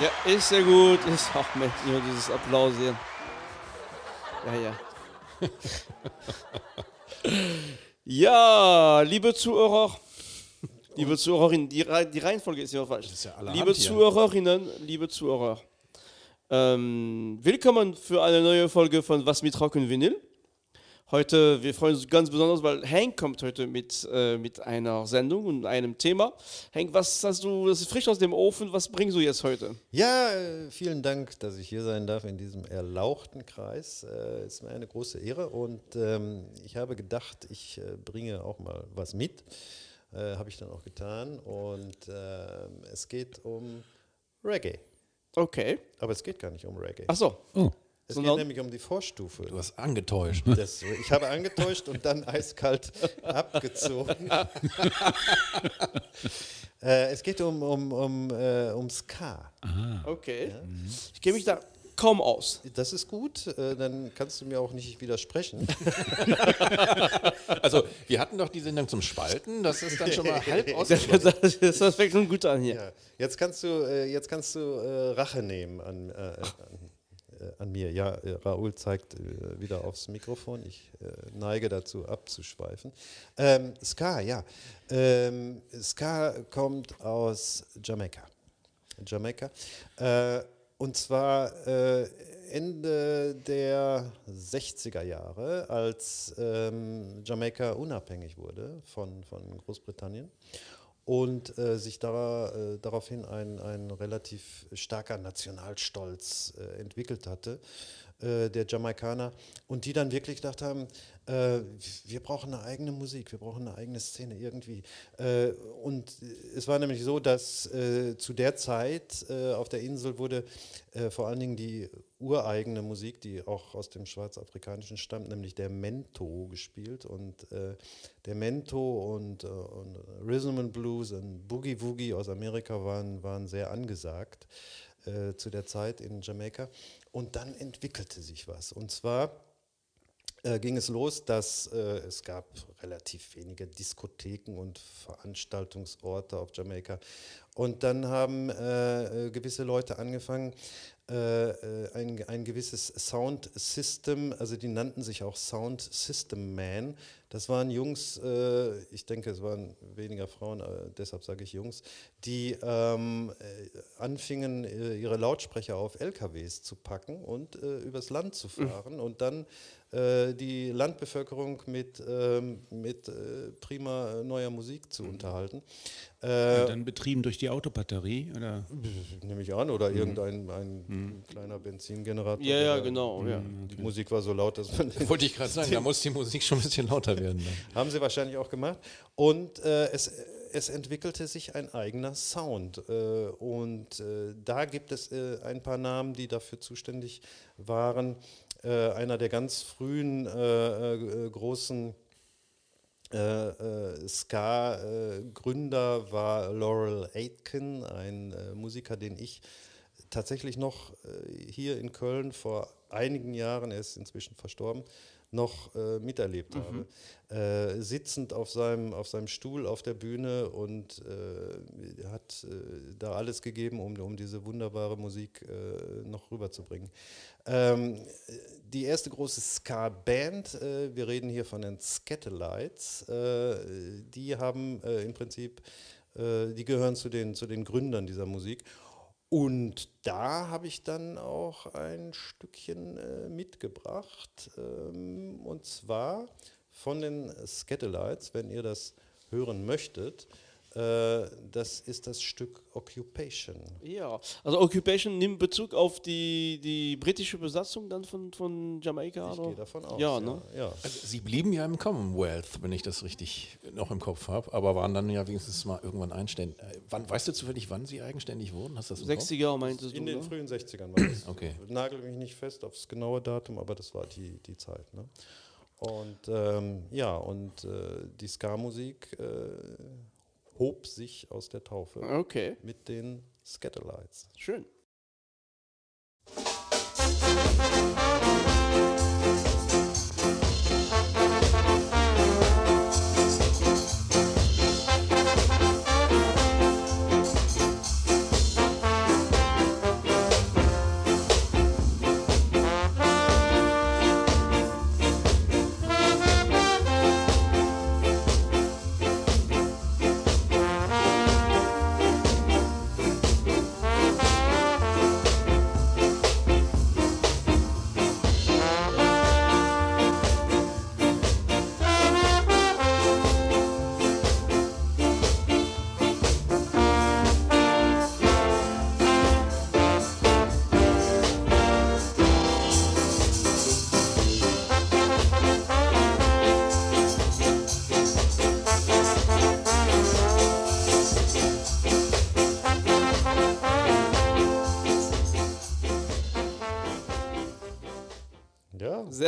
Ja, ist sehr gut. Ist auch Mensch, immer dieses Applausieren. Ja, ja. ja, liebe Zuhörer, liebe Zuhörerinnen, die, Rei- die Reihenfolge ist ja falsch. ist ja liebe hier. Zuhörerinnen, liebe Zuhörer, ähm, willkommen für eine neue Folge von Was mit Rock und Vinyl. Heute, wir freuen uns ganz besonders, weil Hank kommt heute mit, äh, mit einer Sendung und einem Thema. Hank, was hast du, das ist frisch aus dem Ofen, was bringst du jetzt heute? Ja, äh, vielen Dank, dass ich hier sein darf in diesem erlauchten Kreis. Es ist mir eine große Ehre und ähm, ich habe gedacht, ich äh, bringe auch mal was mit. Äh, habe ich dann auch getan und ähm, es geht um Reggae. Okay. Aber es geht gar nicht um Reggae. Ach so. Oh, es sondern- geht nämlich um die Vorstufe. du hast angetäuscht. Das, ich habe angetäuscht und dann eiskalt abgezogen. äh, es geht um, um, um, äh, um Ska. Okay. Ich kenne mich da kaum aus. Das ist gut, äh, dann kannst du mir auch nicht widersprechen. Also, wir hatten doch die Sendung zum Spalten, das ist dann schon mal halb Das, ausgeschlossen. das, das fängt schon gut an hier. Ja. Jetzt kannst du, äh, jetzt kannst du äh, Rache nehmen an, äh, an, an mir. Ja, äh, Raoul zeigt äh, wieder aufs Mikrofon. Ich äh, neige dazu abzuschweifen. Ähm, Ska, ja. Ähm, Ska kommt aus Jamaika. Jamaika. Äh, und zwar äh, Ende der 60er Jahre, als ähm, Jamaika unabhängig wurde von, von Großbritannien und äh, sich da, äh, daraufhin ein, ein relativ starker Nationalstolz äh, entwickelt hatte, äh, der Jamaikaner, und die dann wirklich gedacht haben, äh, wir brauchen eine eigene Musik, wir brauchen eine eigene Szene irgendwie. Äh, und es war nämlich so, dass äh, zu der Zeit äh, auf der Insel wurde vor allen Dingen die ureigene Musik, die auch aus dem Schwarzafrikanischen stammt, nämlich der Mento gespielt. Und äh, der Mento und, äh, und Rhythm and Blues und Boogie Woogie aus Amerika waren, waren sehr angesagt äh, zu der Zeit in Jamaika. Und dann entwickelte sich was. Und zwar äh, ging es los, dass äh, es gab relativ wenige Diskotheken und Veranstaltungsorte auf Jamaika. Und dann haben äh, äh, gewisse Leute angefangen, äh, äh, ein, ein gewisses Sound System, also die nannten sich auch Sound System Man. Das waren Jungs, äh, ich denke, es waren weniger Frauen, deshalb sage ich Jungs, die ähm, äh, anfingen, ihre Lautsprecher auf LKWs zu packen und übers Land zu fahren und dann die Landbevölkerung mit, ähm, mit prima neuer Musik zu unterhalten. Äh, Dann betrieben durch die Autobatterie? Oder? Nehme ich an, oder irgendein ein kleiner Benzingenerator. Ja, ja, genau. Ja. Die Musik war so laut, dass man. Wollte ich gerade sagen, da muss die Musik schon ein bisschen lauter werden. Dann. Haben sie wahrscheinlich auch gemacht. Und äh, es, es entwickelte sich ein eigener Sound. Äh, und äh, da gibt es äh, ein paar Namen, die dafür zuständig waren. Äh, einer der ganz frühen äh, äh, großen äh, äh, Ska-Gründer war Laurel Aitken, ein äh, Musiker, den ich tatsächlich noch äh, hier in Köln vor einigen Jahren, er ist inzwischen verstorben, noch äh, miterlebt habe. Äh, sitzend auf seinem, auf seinem Stuhl auf der Bühne und äh, hat äh, da alles gegeben, um, um diese wunderbare Musik äh, noch rüberzubringen. Ähm, die erste große Ska-Band, äh, wir reden hier von den Scatolites, äh, die haben im Prinzip, die gehören zu den, zu den Gründern dieser Musik. Und da habe ich dann auch ein Stückchen äh, mitgebracht. Ähm, und zwar von den Scatolites, wenn ihr das hören möchtet. Äh, das ist das Stück Occupation. Ja, also Occupation nimmt Bezug auf die, die britische Besatzung dann von, von Jamaika? Ich gehe davon aus. Ja, ne? ja. Also, sie blieben ja im Commonwealth, wenn ich das richtig noch im Kopf habe, aber waren dann ja wenigstens mal irgendwann einständig. Äh, wann, weißt du zufällig, wann sie eigenständig wurden? Hast du das im Kopf? 60er meintest du, In den frühen 60ern war das. Okay. Nagel mich nicht fest aufs genaue Datum, aber das war die, die Zeit. Ne? Und ähm, ja, und äh, die Ska-Musik äh, hob sich aus der Taufe Okay, mit den Scatolites. schön.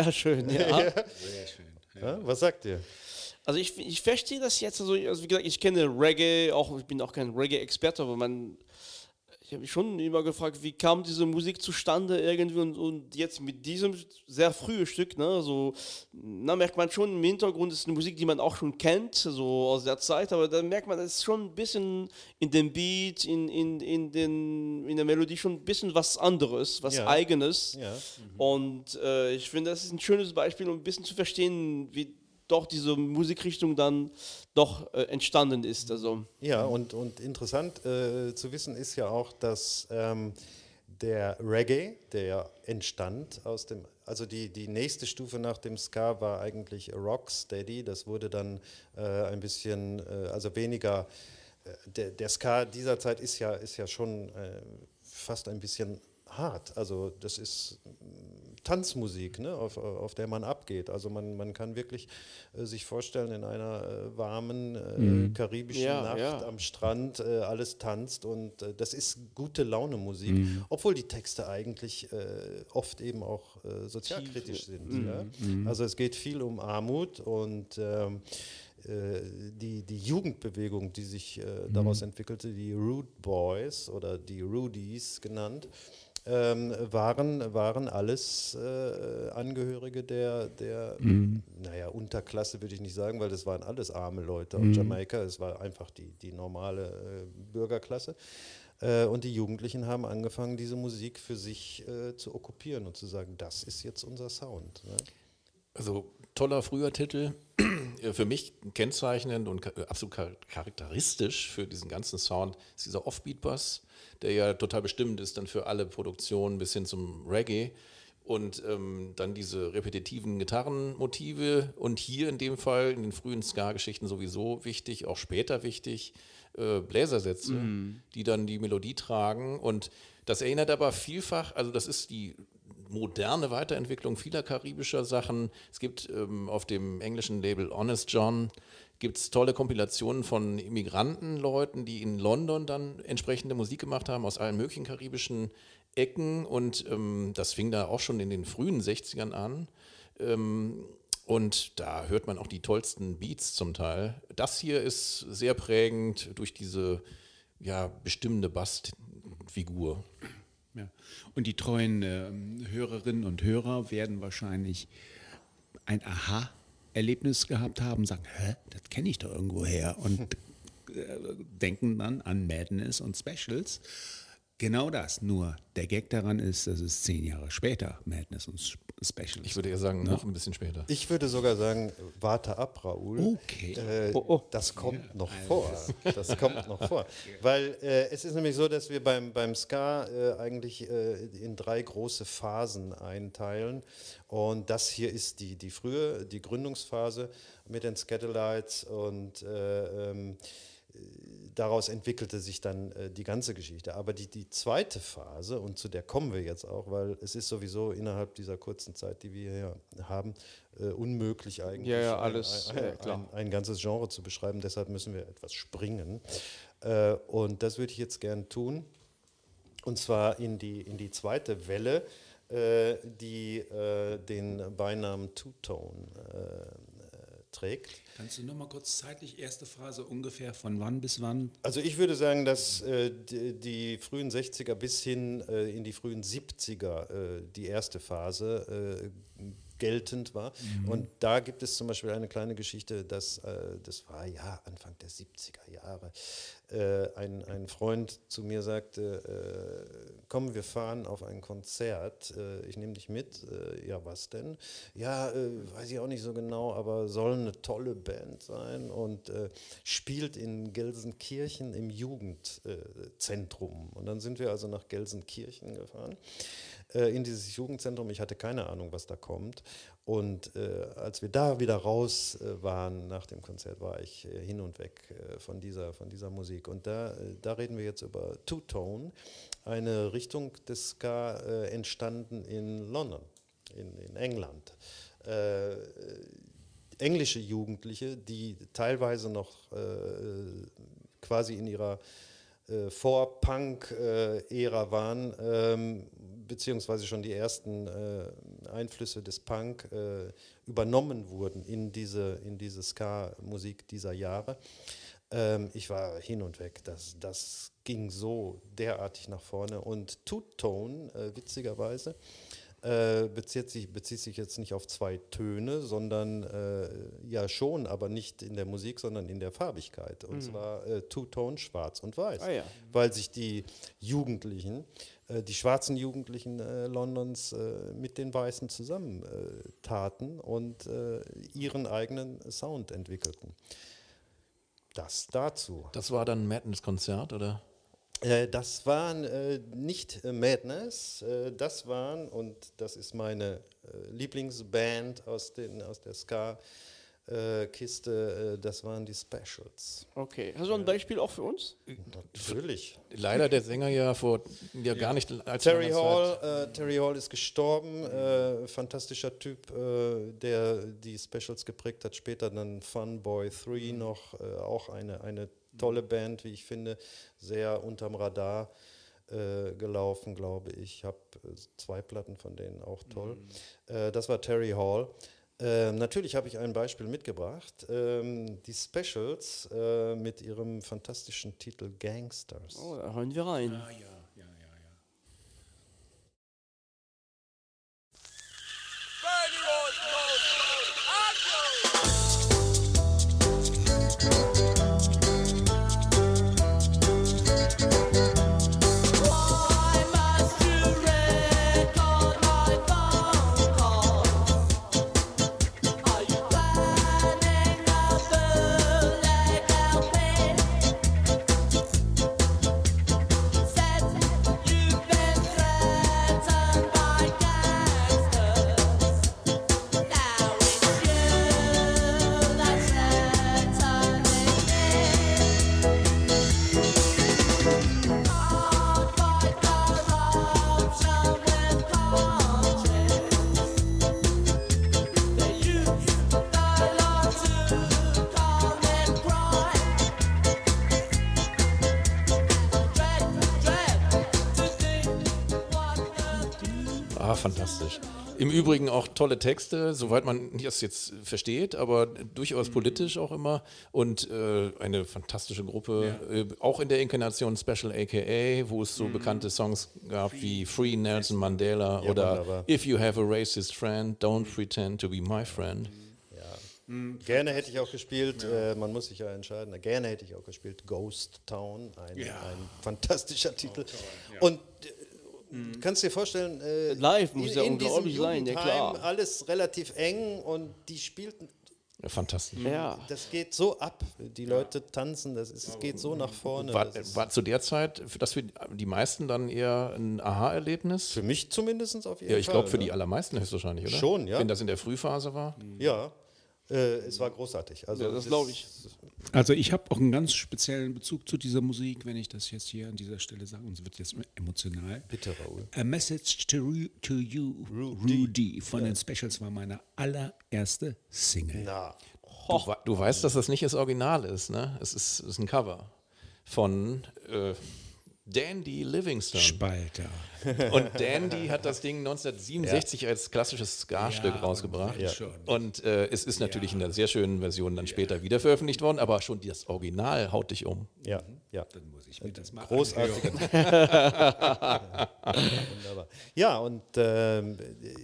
Sehr schön, ja. Sehr schön. ja. Was sagt ihr? Also ich, ich verstehe das jetzt, also, also wie gesagt, ich kenne Reggae, auch ich bin auch kein Reggae-Experte, aber man, ich habe mich schon immer gefragt, wie kam diese Musik zustande irgendwie und, und jetzt mit diesem sehr frühen Stück, ne, so, na, merkt man schon im Hintergrund ist eine Musik, die man auch schon kennt, so aus der Zeit, aber dann merkt man, es ist schon ein bisschen in dem Beat, in, in, in, den, in der Melodie schon ein bisschen was anderes, was Ja. eigenes. Ja. Und äh, ich finde, das ist ein schönes Beispiel, um ein bisschen zu verstehen, wie doch diese Musikrichtung dann doch äh, entstanden ist. Also, Ja, und, und interessant äh, zu wissen ist ja auch, dass ähm, der Reggae, der entstand aus dem, also die, die nächste Stufe nach dem Ska war eigentlich Rocksteady, das wurde dann äh, ein bisschen, äh, also weniger, äh, der, der Ska dieser Zeit ist ja, ist ja schon äh, fast ein bisschen hart, also das ist Tanzmusik, ne, auf, auf der man abgeht. Also man, man kann wirklich äh, sich vorstellen, in einer äh, warmen äh, karibischen Ja, Nacht ja. am Strand äh, alles tanzt und äh, das ist gute Laune Musik, obwohl die Texte eigentlich äh, oft eben auch äh, sozialkritisch sind. Ja? Also es geht viel um Armut und ähm, äh, die, die Jugendbewegung, die sich äh, daraus entwickelte, die Rude Boys oder die Rudies genannt, ähm, waren, waren alles äh, Angehörige der, der naja, Unterklasse würde ich nicht sagen, weil das waren alles arme Leute aus Jamaika. Es war einfach die, die normale äh, Bürgerklasse. Äh, und die Jugendlichen haben angefangen, diese Musik für sich äh, zu okkupieren und zu sagen, das ist jetzt unser Sound. Ne? Also toller früher Titel, Äh, für mich kennzeichnend und ka- absolut char- charakteristisch für diesen ganzen Sound ist dieser Offbeat-Bass, der ja total bestimmt ist dann für alle Produktionen bis hin zum Reggae. Und ähm, dann diese repetitiven Gitarrenmotive und hier in dem Fall in den frühen Ska-Geschichten sowieso wichtig, auch später wichtig, äh, Bläsersätze, die dann die Melodie tragen. Und das erinnert aber vielfach, also das ist die moderne Weiterentwicklung vieler karibischer Sachen. Es gibt ähm, auf dem englischen Label Honest John gibt's tolle Kompilationen von Immigrantenleuten, die in London dann entsprechende Musik gemacht haben aus allen möglichen karibischen Ecken und ähm, das fing da auch schon in den frühen 60ern an. Ähm, und da hört man auch die tollsten Beats zum Teil. Das hier ist sehr prägend durch diese ja, bestimmende Bassfigur. Ja. Und die treuen ähm, Hörerinnen und Hörer werden wahrscheinlich ein Aha-Erlebnis gehabt haben, sagen, hä, das kenne ich doch irgendwo her und äh, denken dann an Madness und Specials. Genau das, nur der Gag daran ist, dass es zehn Jahre später Madness und Sp- Specials. Ich würde eher sagen, noch ein bisschen später. Ich würde sogar sagen, warte ab, Raoul. Okay. Äh, Oh, oh. Das kommt noch vor. Das kommt noch vor. Weil äh, es ist nämlich so, dass wir beim, beim Ska äh, eigentlich äh, in drei große Phasen einteilen. Und das hier ist die, die frühe, die Gründungsphase mit den Scatterlights und äh, ähm, daraus entwickelte sich dann äh, die ganze Geschichte. Aber die, die zweite Phase, und zu der kommen wir jetzt auch, weil es ist sowieso innerhalb dieser kurzen Zeit, die wir hier haben, äh, unmöglich eigentlich, Ja, ja, ein- alles, ein, ein, ein, ein ganzes Genre zu beschreiben. Deshalb müssen wir etwas springen. Äh, und das würde ich jetzt gern tun. Und zwar in die, in die zweite Welle, äh, die äh, den Beinamen Two-Tone äh, trägt. Kannst du noch mal kurz zeitlich, erste Phase ungefähr von wann bis wann? Also ich würde sagen, dass äh, die, die frühen 60er bis hin äh, in die frühen 70er äh, die erste Phase äh, geltend war. Und da gibt es zum Beispiel eine kleine Geschichte, dass, äh, das war ja Anfang der 70er Jahre, äh, ein, ein Freund zu mir sagte, äh, komm, wir fahren auf ein Konzert, äh, ich nehme dich mit. Äh, ja, was denn? Ja, äh, weiß ich auch nicht so genau, aber soll eine tolle Band sein und spielt in Gelsenkirchen im Jugendzentrum. und dann sind wir also nach Gelsenkirchen gefahren, äh, in dieses Jugendzentrum. Ich hatte keine Ahnung, was da kommt. Und äh, als wir da wieder raus äh, waren nach dem Konzert, war ich äh, hin und weg äh, von, dieser, von dieser Musik. Und da, da reden wir jetzt über Two-Tone, eine Richtung des Ska entstanden in London, in, in England. Englische Jugendliche, die teilweise noch äh, quasi in ihrer äh, Vor-Punk-Ära waren, ähm, beziehungsweise schon die ersten äh, Einflüsse des Punk äh, übernommen wurden in diese, in diese Ska-Musik dieser Jahre. Ähm, ich war hin und weg. Das, das ging so derartig nach vorne. Und Two-Tone, äh, witzigerweise, äh, bezieht, sich, bezieht sich jetzt nicht auf zwei Töne, sondern äh, ja schon, aber nicht in der Musik, sondern in der Farbigkeit. Und zwar äh, Two-Tone, schwarz und weiß. Ah ja. Weil sich die Jugendlichen, äh, die schwarzen Jugendlichen äh, Londons äh, mit den Weißen zusammentaten und äh, ihren eigenen Sound entwickelten. Das dazu. Das war dann ein Madness-Konzert, oder? Äh, das waren äh, nicht äh, Madness, äh, das waren, und das ist meine äh, Lieblingsband aus, den, aus der Ska-Kiste, äh, das waren die Specials. Okay. Hast du ein Beispiel auch für uns? Natürlich. Leider der Sänger ja vor ja, gar nicht als Terry Hall, äh, Terry Hall ist gestorben, äh, fantastischer Typ, äh, der die Specials geprägt hat. Später dann Funboy 3 noch, äh, auch eine, eine tolle Band, wie ich finde, sehr unterm Radar äh, gelaufen, glaube ich. Ich habe äh, zwei Platten von denen, auch toll. Äh, das war Terry Hall. Ähm, natürlich habe ich ein Beispiel mitgebracht. Ähm, die Specials äh, mit ihrem fantastischen Titel Gangsters. Oh, da hören wir rein. Ah, ja. Im Übrigen auch tolle Texte, soweit man das jetzt versteht, aber durchaus politisch auch immer. Und äh, eine fantastische Gruppe, äh, auch in der Inkarnation Special AKA, wo es so bekannte Songs gab wie Free Nelson Mandela Ja, oder wunderbar. If You Have a Racist Friend, Don't Pretend to Be My Friend. Gerne hätte ich auch gespielt, äh, man muss sich ja entscheiden, gerne hätte ich auch gespielt Ghost Town, ein, Ja. ein fantastischer Titel. Und du kannst dir vorstellen, äh, Live muss ja unglaublich sein, ja, klar. alles relativ eng und die spielten, Ja, fantastisch. Ja. das geht so ab, die Leute tanzen, das ist, es geht so nach vorne. War, war zu der Zeit für das für die meisten dann eher ein Aha-Erlebnis? für mich zumindest auf jeden Ja, ich Fall. glaube für ne? die allermeisten höchstwahrscheinlich, oder? Schon, ja. Wenn das in der Frühphase war. Ja, es war großartig. Also Ja, das glaube ich. Also ich habe auch einen ganz speziellen Bezug zu dieser Musik, wenn ich das jetzt hier an dieser Stelle sage, und es wird jetzt emotional. Bitte, Raoul. A Message to, Ru- to You, Rudy, von den Specials war meine allererste Single. Na, Du, wei- du weißt, dass das nicht das Original ist, ne? Es ist, ist ein Cover von äh, Dandy Livingstone. Spalter. Und Dandy hat das Ding 1967 als klassisches Ska-Stück Ja, rausgebracht. ja. schon. Und äh, es ist natürlich in einer sehr schönen Version dann später wieder veröffentlicht worden, aber schon das Original haut dich um. ja, ja. Muss ich mir das mal Großartig. anhören. Wunderbar. Ja, und ähm,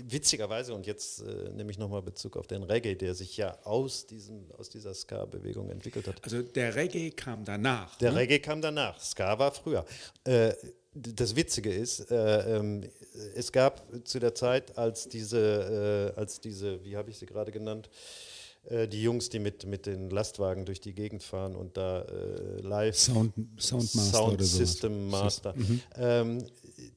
witzigerweise, und jetzt äh, nehme ich nochmal Bezug auf den Reggae, der sich ja aus, diesem, aus dieser Ska-Bewegung entwickelt hat. Also der Reggae kam danach. Der ne? Reggae kam danach, Ska war früher. Äh, das Witzige ist, äh, ähm, es gab zu der Zeit, als diese, äh, als diese wie habe ich sie gerade genannt, äh, die Jungs, die mit, mit den Lastwagen durch die Gegend fahren und da äh, live Sound, Soundmaster Sound oder so. System Master. Ähm,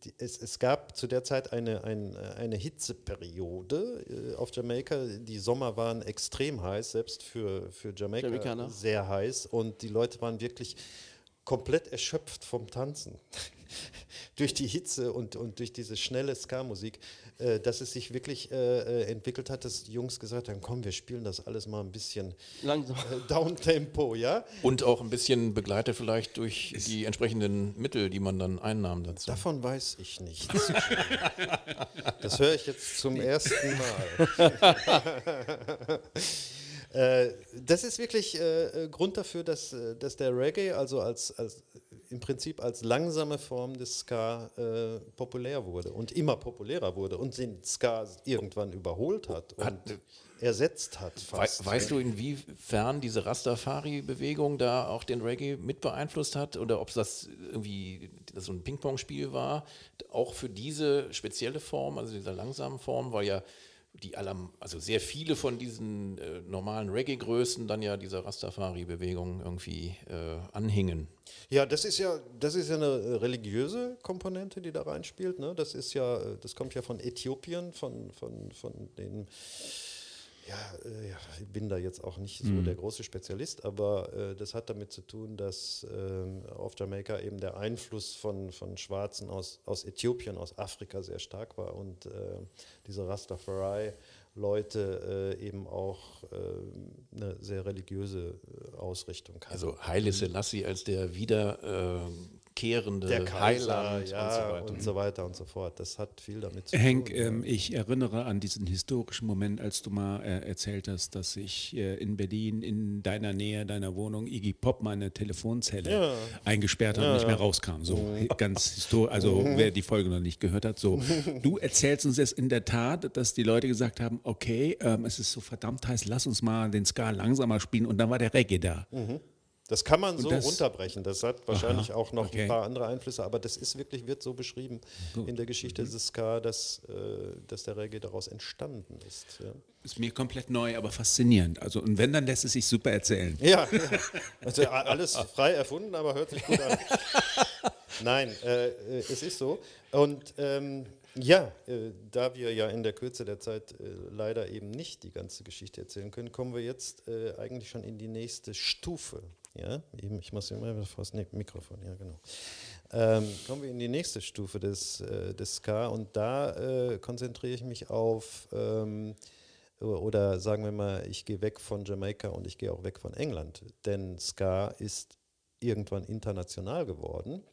die, es, es gab zu der Zeit eine, ein, eine Hitzeperiode äh, auf Jamaika. Die Sommer waren extrem heiß, selbst für, für Jamaika Jamaikaner. sehr heiß. Und die Leute waren wirklich komplett erschöpft vom Tanzen. durch die Hitze und, und durch diese schnelle Ska-Musik. Äh, dass es sich wirklich äh, äh, entwickelt hat, dass die Jungs gesagt haben, komm, wir spielen das alles mal ein bisschen Langsam. äh, Downtempo, ja? Und auch ein bisschen begleitet vielleicht durch die entsprechenden Mittel, die man dann einnahm dazu. Davon weiß ich nichts. das höre ich jetzt zum ersten Mal. Äh, das ist wirklich äh, Grund dafür, dass, dass der Reggae also als, als im Prinzip als langsame Form des Ska äh, populär wurde und immer populärer wurde und den Ska irgendwann überholt hat und Hat- ersetzt hat. Fast. weißt du, inwiefern diese Rastafari-Bewegung da auch den Reggae mit beeinflusst hat oder ob das irgendwie das so ein Ping-Pong-Spiel war, auch für diese spezielle Form, also dieser langsamen Form, weil ja die aller, also sehr viele von diesen äh, normalen Reggae-Größen dann ja dieser Rastafari-Bewegung irgendwie äh, anhingen. Ja, das ist ja, das ist ja eine äh, religiöse Komponente, die da reinspielt. Ne? Das ist ja, äh, das kommt ja von Äthiopien, von, von, von den ja, äh, ich bin da jetzt auch nicht so der große Spezialist, aber äh, das hat damit zu tun, dass ähm, auf Jamaika eben der Einfluss von, von Schwarzen aus, aus Äthiopien, aus Afrika sehr stark war und äh, diese Rastafari-Leute äh, eben auch äh, eine sehr religiöse äh, Ausrichtung hatten. Also Haile Selassie als der wiederkehrende der Kaiser, Heiland ja, und so weiter. und so weiter und so fort. Das hat viel damit zu Henk, tun. ähm, ich erinnere an diesen historischen Moment, als du mal äh, erzählt hast, dass sich äh, in Berlin in deiner Nähe, deiner Wohnung, Iggy Pop meine Telefonzelle Ja. eingesperrt hat und nicht mehr rauskam. So ganz historisch, also wer die Folge noch nicht gehört hat, so. Du erzählst uns jetzt in der Tat, dass die Leute gesagt haben, okay, ähm, es ist so verdammt heiß, lass uns mal den Ska langsamer spielen und dann war der Reggae da. Das kann man so das- runterbrechen. Das hat wahrscheinlich auch noch okay. ein paar andere Einflüsse, aber das ist wirklich, wird so beschrieben in der Geschichte des Ska, dass, äh, dass der Reggae daraus entstanden ist. Ja. Ist mir komplett neu, aber faszinierend. Also und wenn, dann lässt es sich super erzählen. Ja, ja. Also alles frei erfunden, aber hört sich gut an. Nein, äh, äh, es ist so. Und ähm, ja, äh, da wir ja in der Kürze der Zeit äh, leider eben nicht die ganze Geschichte erzählen können, kommen wir jetzt äh, eigentlich schon in die nächste Stufe. Ja, eben, ich muss immer wieder vor das Mikrofon, ja genau. Ähm, kommen wir in die nächste Stufe des, äh, des Ska und da äh, konzentriere ich mich auf ähm, oder sagen wir mal, ich gehe weg von Jamaika und ich gehe auch weg von England. Denn Ska ist irgendwann international geworden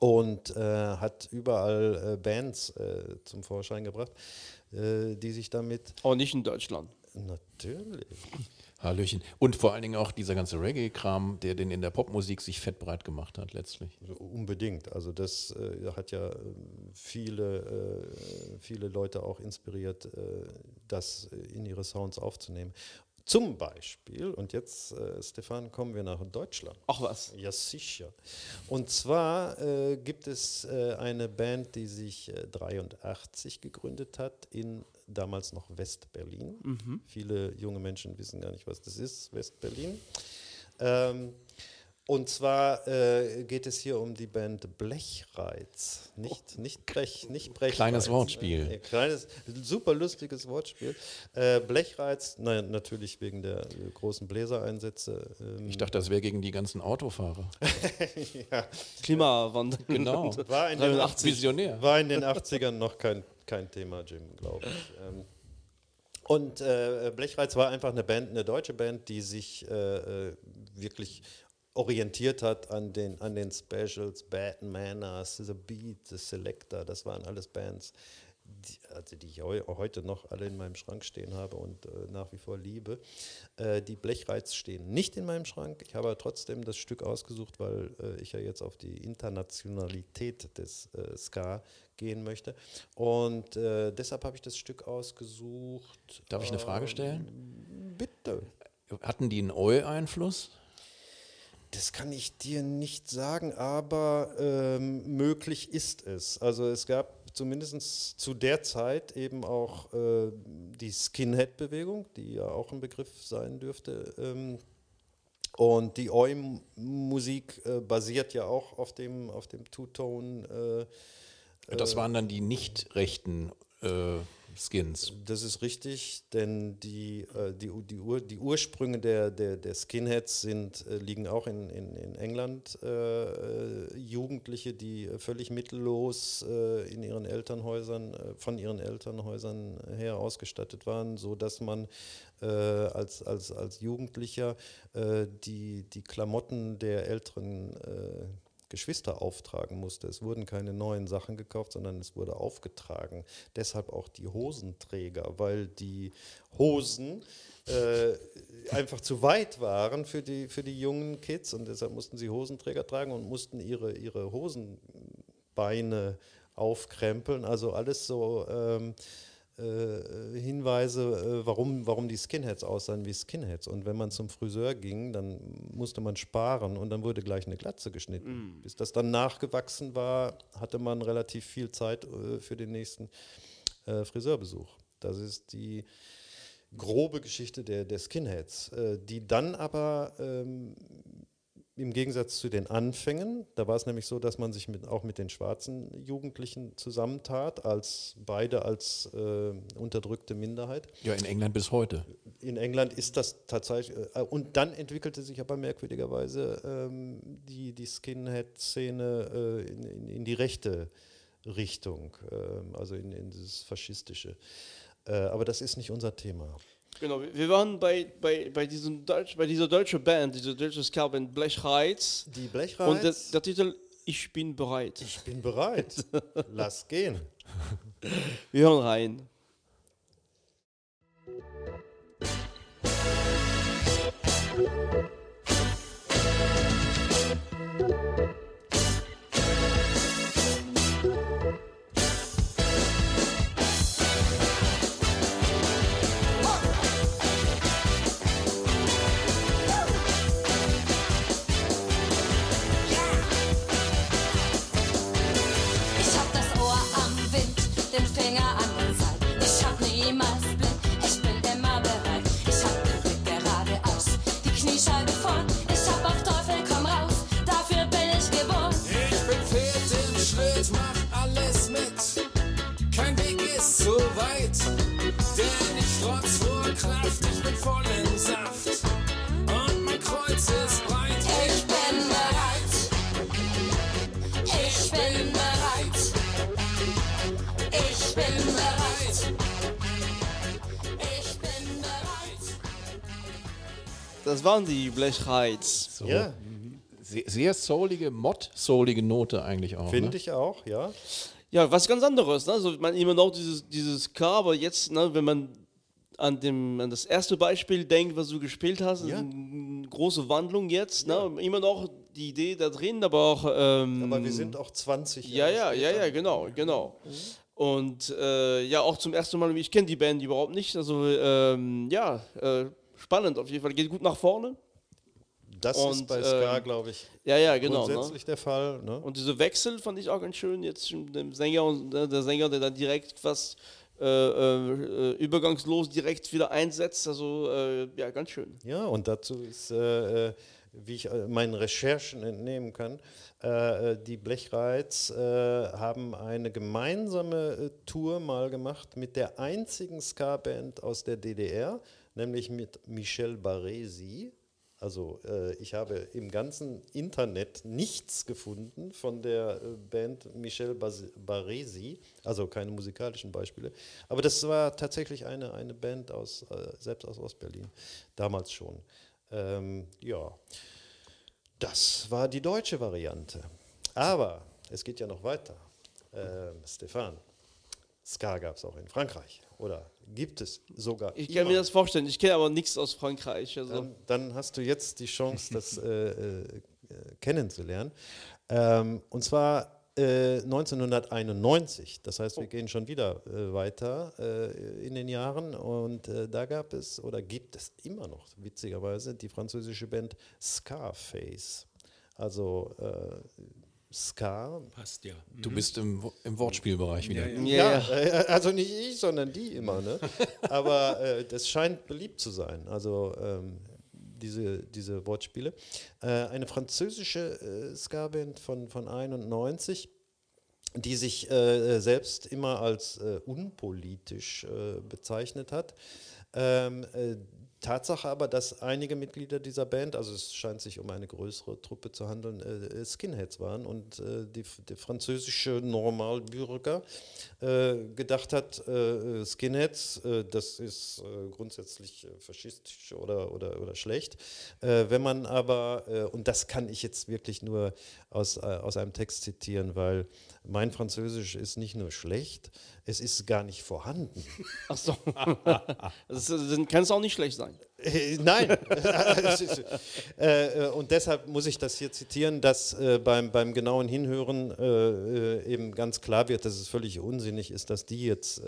und äh, hat überall äh, Bands äh, zum Vorschein gebracht, äh, die sich damit Aber nicht in Deutschland. natürlich. Hallöchen. Und vor allen Dingen auch dieser ganze Reggae-Kram, der den in der Popmusik sich fett breit gemacht hat letztlich. So Unbedingt. Also das äh, hat ja ähm, viele, äh, viele Leute auch inspiriert, äh, das in ihre Sounds aufzunehmen. Zum Beispiel, und jetzt, äh, Stefan, kommen wir nach Deutschland. Ach was. Ja, sicher. Und zwar äh, gibt es äh, eine Band, die sich äh, 83 gegründet hat in damals noch West-Berlin. Viele junge Menschen wissen gar nicht, was das ist, West-Berlin. Ähm, und zwar äh, geht es hier um die Band Blechreiz. Nicht, nicht Brech, nicht Brechreiz. Kleines Wortspiel. Äh, kleines, super lustiges Wortspiel. Äh, Blechreiz, na, natürlich wegen der äh, großen Bläsereinsätze. Ähm, Ich dachte, das wäre gegen die ganzen Autofahrer. Klimawandel. Genau. war, in den 83. Visionär. war in den 80ern noch kein, kein Thema, Jim, glaube ich. Ähm, und äh, Blechreiz war einfach eine Band, eine deutsche Band, die sich äh, äh, wirklich orientiert hat an den, an den Specials, Bad Manners, The Beat, The Selector, das waren alles Bands, die, also die ich heu, heute noch alle in meinem Schrank stehen habe und äh, nach wie vor liebe. Äh, die Blechreiz stehen nicht in meinem Schrank. Ich habe trotzdem das Stück ausgesucht, weil äh, ich ja jetzt auf die Internationalität des äh, Ska gehen möchte. Und äh, deshalb habe ich das Stück ausgesucht. Darf ich eine Frage Ähm, stellen? Bitte. Hatten die einen Eu-Einfluss? Das kann ich dir nicht sagen, aber ähm, möglich ist es. Also es gab zumindest zu der Zeit eben auch äh, die Skinhead-Bewegung, die ja auch ein Begriff sein dürfte. Ähm, und die Oi-Musik äh, basiert ja auch auf dem, auf dem Two-Tone. Äh, Das waren dann die nicht rechten äh, Skins. Das ist richtig, denn die, äh, die, die, Ur, die Ursprünge der, der, der Skinheads sind, äh, liegen auch in, in, in England. Äh, Jugendliche, die völlig mittellos in ihren Elternhäusern, von ihren Elternhäusern her ausgestattet waren, sodass man als, als, als Jugendlicher die, die Klamotten der älteren äh, Geschwister auftragen musste. Es wurden keine neuen Sachen gekauft, sondern es wurde aufgetragen. Deshalb auch die Hosenträger, weil die Hosen äh, einfach zu weit waren für die, für die jungen Kids und deshalb mussten sie Hosenträger tragen und mussten ihre, ihre Hosenbeine aufkrempeln. Also alles so ähm, äh, Hinweise, äh, warum, warum die Skinheads aussahen wie Skinheads. Und wenn man zum Friseur ging, dann musste man sparen und dann wurde gleich eine Glatze geschnitten. Bis das dann nachgewachsen war, hatte man relativ viel Zeit äh, für den nächsten äh, Friseurbesuch. Das ist die grobe Geschichte der, der Skinheads, äh, die dann aber ähm, im Gegensatz zu den Anfängen, da war es nämlich so, dass man sich mit, auch mit den schwarzen Jugendlichen zusammentat, als beide als äh, unterdrückte Minderheit. Ja, in England bis heute. In England ist das tatsächlich, äh, und dann entwickelte sich aber merkwürdigerweise ähm, die, die Skinhead-Szene äh, in, in, in die rechte Richtung, ähm, also in, in dieses faschistische. Äh, aber das ist nicht unser Thema. Genau, wir- waren bei, bei, bei, diesem Deutsch, bei dieser deutschen Band, diese deutsche Ska-Band Blechreiz. Die Und der, Blechreiz, der Titel Ich bin bereit. ich bin bereit. Lass gehen. Wir hören rein. Ich Das waren die Blechreiz. So. Ja, Sehr, sehr soulige, mod-soulige Note eigentlich auch. finde ne? ich auch, ja. Ja, was ganz anderes. Ne? Also man immer noch dieses, dieses Ska, aber jetzt, ne, wenn man an, dem, an das erste Beispiel denkt, was du gespielt hast, Ja. eine große Wandlung jetzt. Ne? Immer noch die Idee da drin, aber auch. Ähm, Aber wir sind auch 20 Ja, ja, ja, später. ja, genau, genau. Und äh, ja, auch zum ersten Mal, ich kenne die Band überhaupt nicht. Also ähm, ja, äh, spannend auf jeden Fall. Geht gut nach vorne. Das ist Und, bei Ska, ähm, glaube ich, Ja, ja, genau. Ne? grundsätzlich der Fall. Ne? Und diese Wechsel fand ich auch ganz schön jetzt dem Sänger und äh, der Sänger, der dann direkt fast äh, äh, übergangslos direkt wieder einsetzt. Also äh, ja, ganz schön. Ja, und dazu ist, äh, äh, wie ich äh, meinen Recherchen entnehmen kann, die Blechreiz haben eine gemeinsame Tour mal gemacht mit der einzigen Ska-Band aus der DDR, nämlich mit Michel Baresi. Also äh, ich habe im ganzen Internet nichts gefunden von der äh, Band Michel Bas- Baresi, also keine musikalischen Beispiele. Aber das war tatsächlich eine, eine Band aus, äh, selbst aus Ostberlin, damals schon. Ähm, ja, das war die deutsche Variante. Aber es geht ja noch weiter. Ähm, Stefan, Ska gab es auch in Frankreich. Oder gibt es sogar. Ich kann immer. mir das vorstellen. Ich kenne aber nichts aus Frankreich. Also. Dann, dann hast du jetzt die Chance, das äh, äh, äh, kennenzulernen. Ähm, und zwar äh, 1991. Das heißt, wir gehen schon wieder äh, weiter äh, in den Jahren. Und äh, da gab es oder gibt es immer noch, witzigerweise, die französische Band Scarface. Also äh, Ska. Passt ja. Du bist im, im Wortspielbereich wieder. Ja, ja, ja. äh, also nicht ich, sondern die immer. Ne? Aber äh, das scheint beliebt zu sein. Also ähm, diese, diese Wortspiele. Äh, eine französische äh, Ska-Band von, von 91. die sich äh, selbst immer als äh, unpolitisch äh, bezeichnet hat. Ähm, äh, Tatsache aber, dass einige Mitglieder dieser Band, also es scheint sich um eine größere Truppe zu handeln, äh, Skinheads waren und äh, die, der französische Normalbürger äh, gedacht hat, äh, Skinheads, äh, das ist äh, grundsätzlich faschistisch oder, oder, oder schlecht. Wenn man aber, und das kann ich jetzt wirklich nur aus, aus einem Text zitieren, weil mein Französisch ist nicht nur schlecht, es ist gar nicht vorhanden. Ach so. das, kann es auch nicht schlecht sein. Äh, Nein. Äh, und deshalb muss ich das hier zitieren, dass äh, beim, beim genauen Hinhören eben ganz klar wird, dass es völlig unsinnig ist, dass die jetzt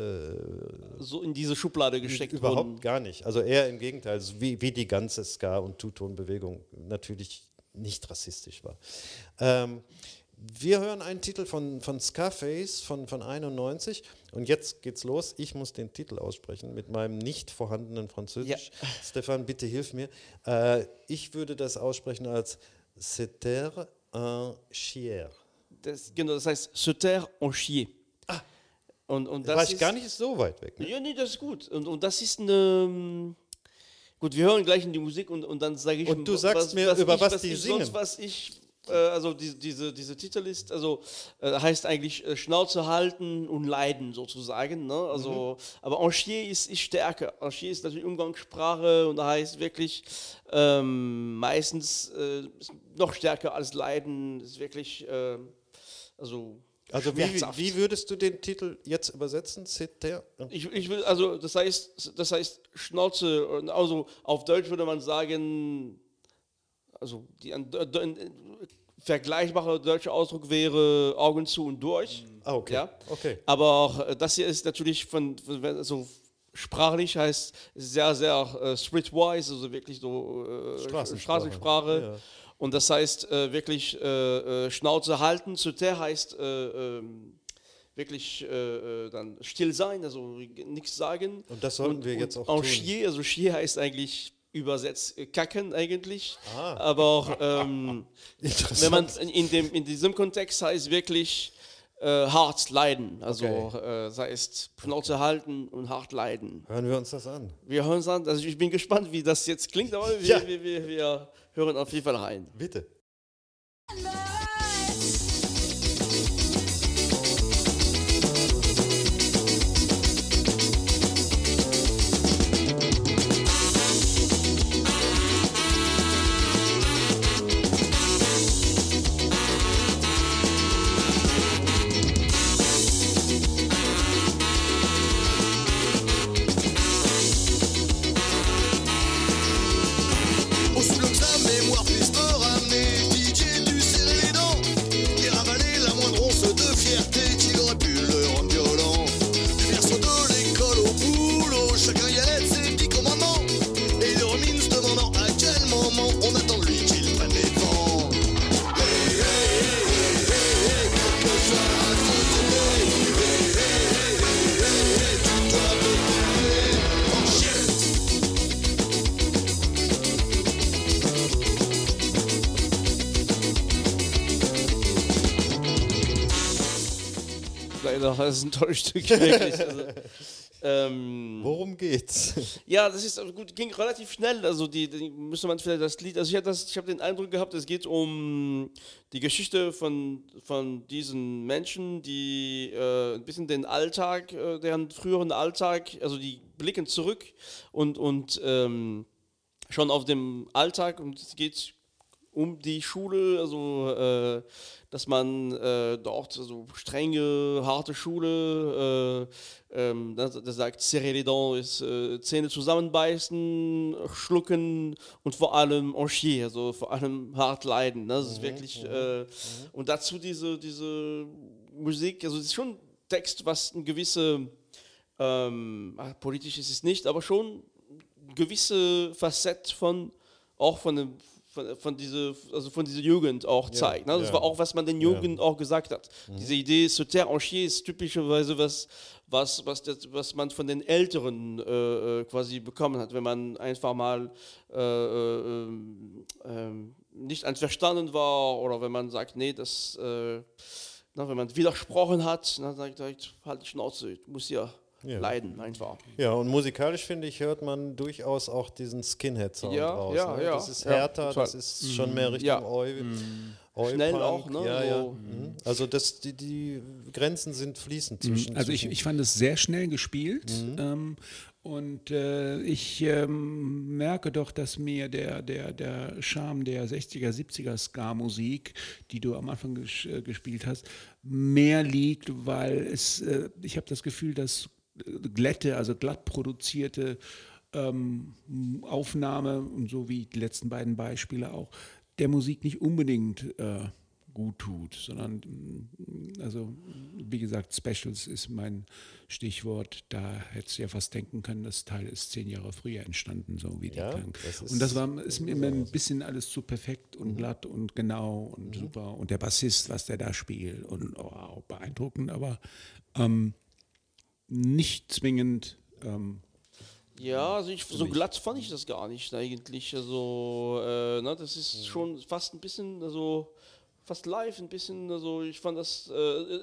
So in diese Schublade gesteckt überhaupt wurden. gar nicht. Also eher im Gegenteil, also wie, wie die ganze Ska- und Two-Ton-Bewegung natürlich nicht rassistisch war. Ähm, wir hören einen Titel von, von Scarface von, von 91 und jetzt geht's los. Ich muss den Titel aussprechen mit meinem nicht vorhandenen Französisch. Stefan, bitte hilf mir. Äh, ich würde das aussprechen als C'était un chier. Das, genau, das heißt taire en chier. Und, und Da das war ich ist, gar nicht so weit weg. Ne? Ja, nee, das ist gut. Und, und das ist eine. Gut, wir hören gleich in die Musik und, und dann sage ich. Und du sagst mir, über ich, was die ich singen. Sonst, was ich. Äh, also die, diese, diese Titel ist, also äh, heißt eigentlich äh, Schnauze halten und leiden sozusagen. Ne? Also, Mhm. aber Enchier ist, ist stärker. Enchier ist natürlich Umgangssprache und heißt wirklich ähm, meistens äh, noch stärker als leiden. Ist wirklich, äh, also Also wie, wie würdest du den Titel jetzt übersetzen? Un Ich, ich will, also das heißt, das heißt Schnauze, also auf Deutsch würde man sagen, also die ein, ein, ein vergleichbare deutsche Ausdruck wäre Augen zu und durch. Ah, okay. Ja? Okay. Aber auch äh, das hier ist natürlich von, von also sprachlich heißt sehr, sehr äh, streetwise, also wirklich so äh, Straßensprache. Straßensprache. Ja. Und das heißt äh, wirklich äh, äh, Schnauze halten. Zu der heißt äh, ähm, wirklich äh, äh, dann still sein, also nichts sagen. Und das sollten wir jetzt auch en tun. Chier, also Chier heißt eigentlich übersetzt äh, kacken eigentlich. Ah. Aber auch ähm, wenn man in, dem, in diesem Kontext heißt wirklich äh, hart leiden. Also Okay. äh, das heißt Schnauze halten und hart leiden. Hören wir uns das an. Wir hören es an, also ich bin gespannt, wie das jetzt klingt, aber wir, Ja. wir, wir, wir hören auf jeden Fall rein. Bitte. Au Leider, das ist ein tolles Stück, wirklich. Also, ähm, Worum geht's? Ja, das ist also gut, ging relativ schnell. Also die, die müsste man vielleicht das Lied. Also ich habe habe den Eindruck gehabt, es geht um die Geschichte von, von diesen Menschen, die äh, ein bisschen den Alltag, äh, deren früheren Alltag, also die blicken zurück und, und ähm, schon auf dem Alltag und es geht um die Schule, also äh, dass man äh, dort so strenge, harte Schule, äh, ähm, das, das sagt dents, ist äh, Zähne zusammenbeißen, schlucken und vor allem enchier, also vor allem hart leiden. Ne? Das ist wirklich, äh, und dazu diese, diese Musik, also es ist schon ein Text, was eine gewisse, ähm, politisch ist es nicht, aber schon gewisse Facette von, auch von dem von, von diese, also von dieser Jugend auch zeigt. Ne? Das ja. war auch, was man den Jugend auch gesagt hat. Diese Idee, se taire en chier, ist typischerweise was, was, was, das, was man von den Älteren äh, äh, quasi bekommen hat, wenn man einfach mal äh, äh, ähm, ähm, nicht einverstanden war oder wenn man sagt, nee, das, äh, na, wenn man widersprochen hat, dann ich direkt, halt die Schnauze, ich muss ja, Ja. leiden einfach. Ja, und musikalisch finde ich, hört man durchaus auch diesen Skinhead-Sound Ja, raus. ja, ne? ja. Das ist Ja, härter, total. das ist schon mehr Richtung Ja. Oi. Oi Schnell Punk. auch, ne? Ja, ja. Mhm. Also das, die, die Grenzen sind fließend zwischen. Also ich, ich fand es sehr schnell gespielt ähm, und äh, ich ähm, merke doch, dass mir der, der, der Charme der 60er, 70er Ska-Musik, die du am Anfang ges äh, gespielt hast, mehr liegt, weil es, äh, ich habe das Gefühl, dass glätte, also glatt produzierte ähm, Aufnahme und so wie die letzten beiden Beispiele auch, der Musik nicht unbedingt äh, gut tut, sondern mm, also wie gesagt, Specials ist mein Stichwort. Da hättest du ja fast denken können, das Teil ist zehn Jahre früher entstanden, so wie die Ja, klang. das und das war ist mir immer ein bisschen alles zu perfekt Mhm. und glatt und genau und super. Und der Bassist, was der da spielt und oh, auch beeindruckend, aber ähm, nicht zwingend. Ähm, Ja, also ich, so glatt fand ich das gar nicht eigentlich. Also, äh, ne, das ist schon fast ein bisschen, also fast live ein bisschen, also ich fand das, äh,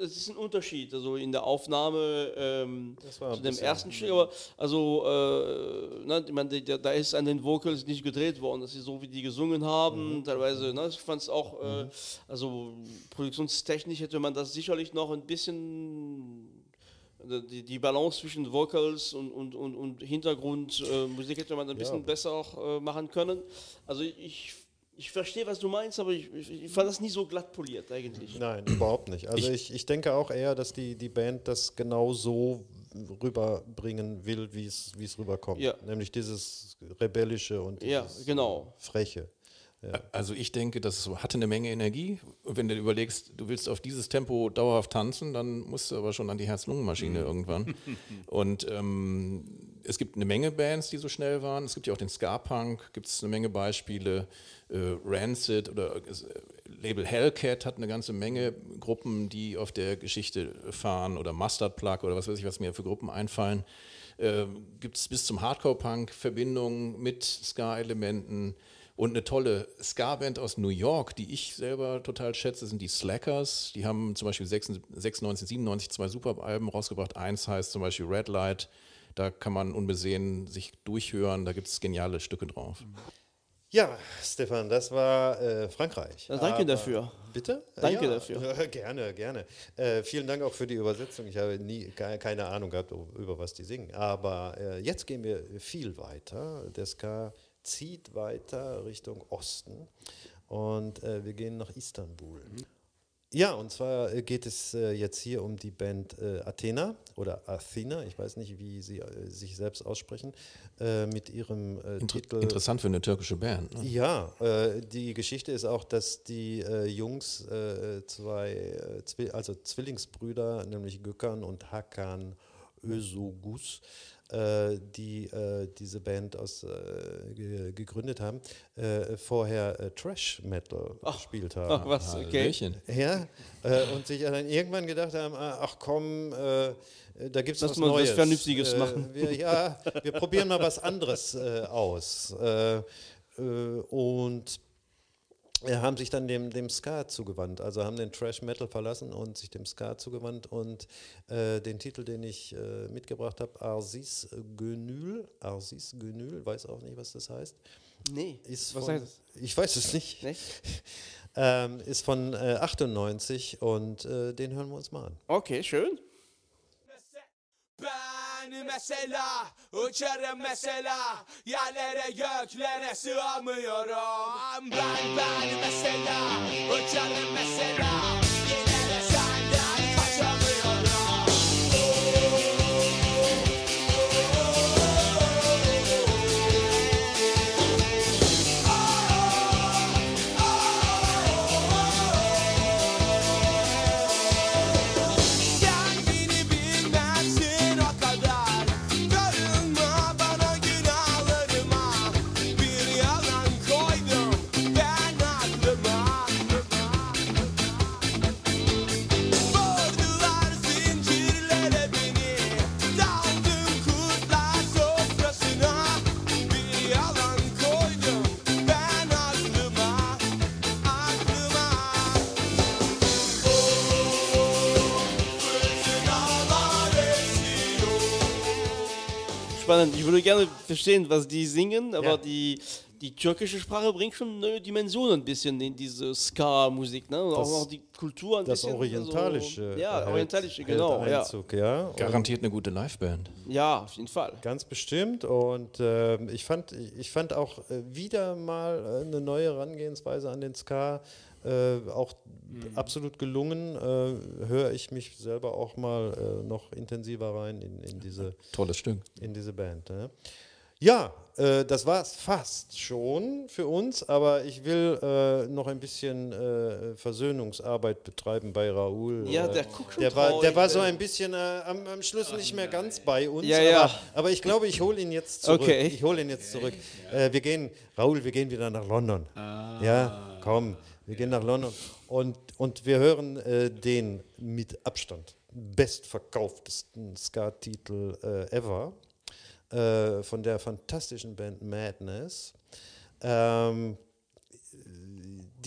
es ist ein Unterschied, also in der Aufnahme ähm, Das war ein zu dem ersten Stück, aber also, äh, ne, ich meine, der- da ist an den Vocals nicht gedreht worden, das ist so, wie die gesungen haben, teilweise, ne, ich fand es auch, äh, also produktionstechnisch hätte man das sicherlich noch ein bisschen die, die Balance zwischen Vocals und, und, und, und Hintergrundmusik äh, hätte man ein bisschen besser auch äh, machen können. Also ich, ich verstehe, was du meinst, aber ich, ich, ich fand das nie so glatt poliert eigentlich. Nein, überhaupt nicht. Also ich, ich denke auch eher, dass die, die Band das genau so rüberbringen will, wie es rüberkommt. Ja. Nämlich dieses Rebellische und Ja, dieses genau. Freche. Also ich denke, das hatte eine Menge Energie. Wenn du überlegst, du willst auf dieses Tempo dauerhaft tanzen, dann musst du aber schon an die Herz-Lungen-Maschine irgendwann. Und ähm, es gibt eine Menge Bands, die so schnell waren. Es gibt ja auch den Ska-Punk, gibt es eine Menge Beispiele. Äh, Rancid oder äh, Label Hellcat hat eine ganze Menge Gruppen, die auf der Geschichte fahren oder Mustard Plug oder was weiß ich, was mir für Gruppen einfallen. Äh, gibt es bis zum Hardcore-Punk Verbindungen mit Ska-Elementen. Und eine tolle Ska-Band aus New York, die ich selber total schätze, sind die Slackers. Die haben zum Beispiel 96, 97 zwei Superalben rausgebracht. Eins heißt zum Beispiel Red Light. Da kann man unbesehen sich durchhören. Da gibt es geniale Stücke drauf. Ja, Stefan, das war äh, Frankreich. Ja, danke Aber- dafür. Bitte? Danke ja, dafür. Gerne, gerne. Äh, vielen Dank auch für die Übersetzung. Ich habe nie ke- keine Ahnung gehabt, über was die singen. Aber äh, jetzt gehen wir viel weiter. Der Ska zieht weiter Richtung Osten und äh, wir gehen nach Istanbul. Ja, und zwar äh, geht es äh, jetzt hier um die Band äh, Athena oder Athena, ich weiß nicht, wie sie äh, sich selbst aussprechen, äh, mit ihrem äh, Inter Titel. interessant für eine türkische Band. Ne? Ja, die Geschichte ist auch, dass die Jungs zwei, Zwi also Zwillingsbrüder, nämlich Gökhan und Hakan Özogus, die äh, diese Band aus, äh, ge gegründet haben, äh, vorher äh, Trash Metal gespielt haben. Ach was, okay. Ja, äh, und sich dann irgendwann gedacht haben, ah, ach komm, äh, da gibt es was mal was Neues. Vernünftiges äh, machen. Wir, ja, wir probieren mal was anderes äh, aus. Äh, äh, und äh, haben sich dann dem, dem Ska zugewandt, also haben den Trash Metal verlassen und sich dem Ska zugewandt und äh, den Titel, den ich äh, mitgebracht habe, Arsis Gönül, Arsis Gönül, weiß auch nicht, was das heißt, Nee, ist was von, heißt das? ich weiß es nicht, Nee? ähm, ist von äh, 98 und äh, den hören wir uns mal an. Okay, schön. Ben mesela uçarım mesela Yerlere göklere sığamıyorum. Ben ben mesela uçarım mesela spannend. Ich würde gerne verstehen, was die singen, aber Ja. die, die türkische Sprache bringt schon neue Dimensionen ein bisschen in diese Ska-Musik. Ne? Und Das- auch noch die Kultur ein Das bisschen. Orientalische. So, ja, hält- Orientalische, genau. Ja. Einzug, ja. Und Garantiert eine gute Liveband. ja, auf jeden Fall. Ganz bestimmt. Und ähm, ich, fand, ich fand auch äh, wieder mal äh, eine neue Herangehensweise an den Ska. Äh, auch absolut gelungen. Äh, Höre ich mich selber auch mal äh, noch intensiver rein in, in, diese, Tolles Stück. in diese Band. Ne? Ja, äh, das war es fast schon für uns, aber ich will äh, noch ein bisschen äh, Versöhnungsarbeit betreiben bei Raoul. Ja, äh, der guckt schon der war, der war so ein bisschen äh, am, am Schluss nicht mehr ganz bei uns. Ja, ja. Aber, aber ich glaube, ich hole ihn jetzt zurück. Okay. Ich hole ihn jetzt zurück. Äh, wir gehen, Raoul, wir gehen wieder nach London. Ja, komm, wir gehen nach London. Und, und wir hören äh, den mit Abstand bestverkauftesten Ska-Titel äh, ever äh, von der fantastischen Band Madness. Ähm,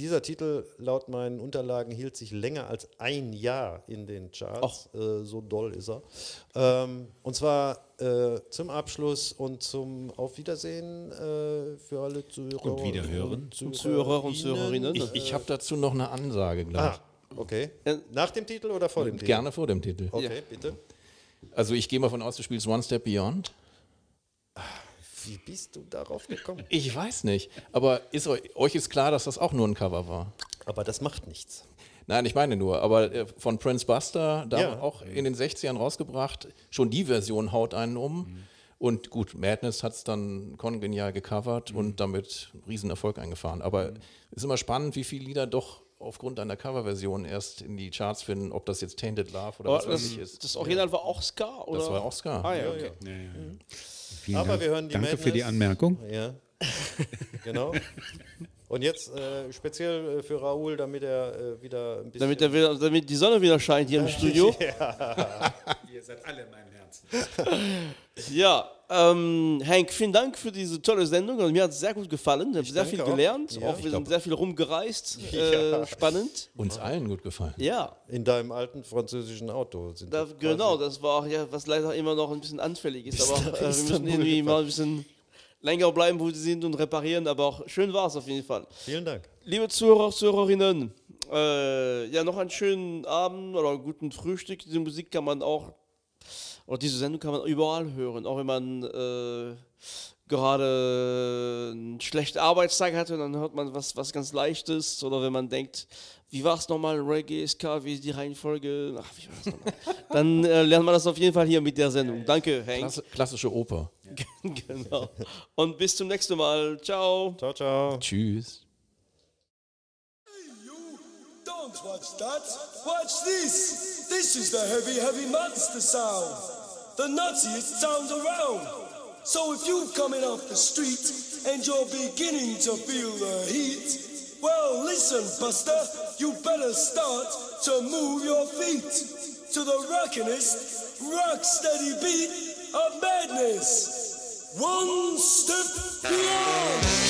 dieser Titel laut meinen Unterlagen hielt sich länger als ein Jahr in den Charts. Äh, so doll ist er. Ähm, und zwar äh, zum Abschluss und zum Auf Wiedersehen äh, für alle Zuhörer Und Wiederhören. und Zuhörer und Zuhörerinnen. Ich, ich habe dazu noch eine Ansage gleich. Ah, okay. Nach dem Titel oder vor dem Titel? Gerne vor dem Titel. Okay, bitte. Also ich gehe mal von aus, du spielst One Step Beyond. Wie bist du darauf gekommen? Ich weiß nicht. Aber ist euch, ist klar, dass das auch nur ein Cover war? Aber das macht nichts. Nein, ich meine nur, aber äh, von Prince Buster, da Ja. auch in den 60ern rausgebracht, schon die Version haut einen um. Und gut, Madness hat es dann kongenial gecovert und damit einen Riesenerfolg eingefahren. Aber es ist immer spannend, wie viele Lieder doch aufgrund einer Coverversion erst in die Charts finden, ob das jetzt Tainted Love oder was Aber weiß das, ich ist. das Original war auch Ska? Oder? Das war auch Ska. Ah, ja, okay. Vielen Aber Dank. wir hören die Danke für die Madness. Anmerkung. Ja, genau. Und jetzt äh, speziell äh, für Raoul, damit er äh, wieder ein bisschen. Damit, der wieder, damit die Sonne wieder scheint hier im Studio. Ihr seid alle in meinem Herzen. Ja, ähm, Hank, vielen Dank für diese tolle Sendung. Also, mir hat es sehr gut gefallen. Ich habe sehr viel auch. gelernt. Ja, auch wir sind sehr viel rumgereist. Ja. Äh, spannend. Uns allen gut gefallen. Ja, in deinem alten französischen Auto sind da, wir genau, das war auch ja, was leider immer noch ein bisschen anfällig ist. Aber äh, wir müssen irgendwie mal ein bisschen länger bleiben, wo sie sind und reparieren. Aber auch schön war es auf jeden Fall. Vielen Dank. Liebe Zuhörer, Zuhörerinnen, äh, ja, noch einen schönen Abend oder einen guten Frühstück. Diese Musik kann man auch, oder diese Sendung kann man überall hören, auch wenn man äh, gerade einen schlechten Arbeitstag hatte, dann hört man was, was ganz Leichtes. Oder wenn man denkt, wie war es nochmal, Reggae, Ska, wie ist die Reihenfolge? Ach, wie war das nochmal? dann äh, lernt man das auf jeden Fall hier mit der Sendung. Danke, Hank. Klasse, klassische Oper. genau. Und bis zum nächsten Mal. Ciao. Ciao, ciao. Tschüss. Don't watch that. Watch this. This is the heavy, heavy monster sound. The nuttiest sound around. So if you're coming off the street and you're beginning to feel the heat, well, listen, Buster, you better start to move your feet to the rockinest, rock steady beat of madness. One step beyond.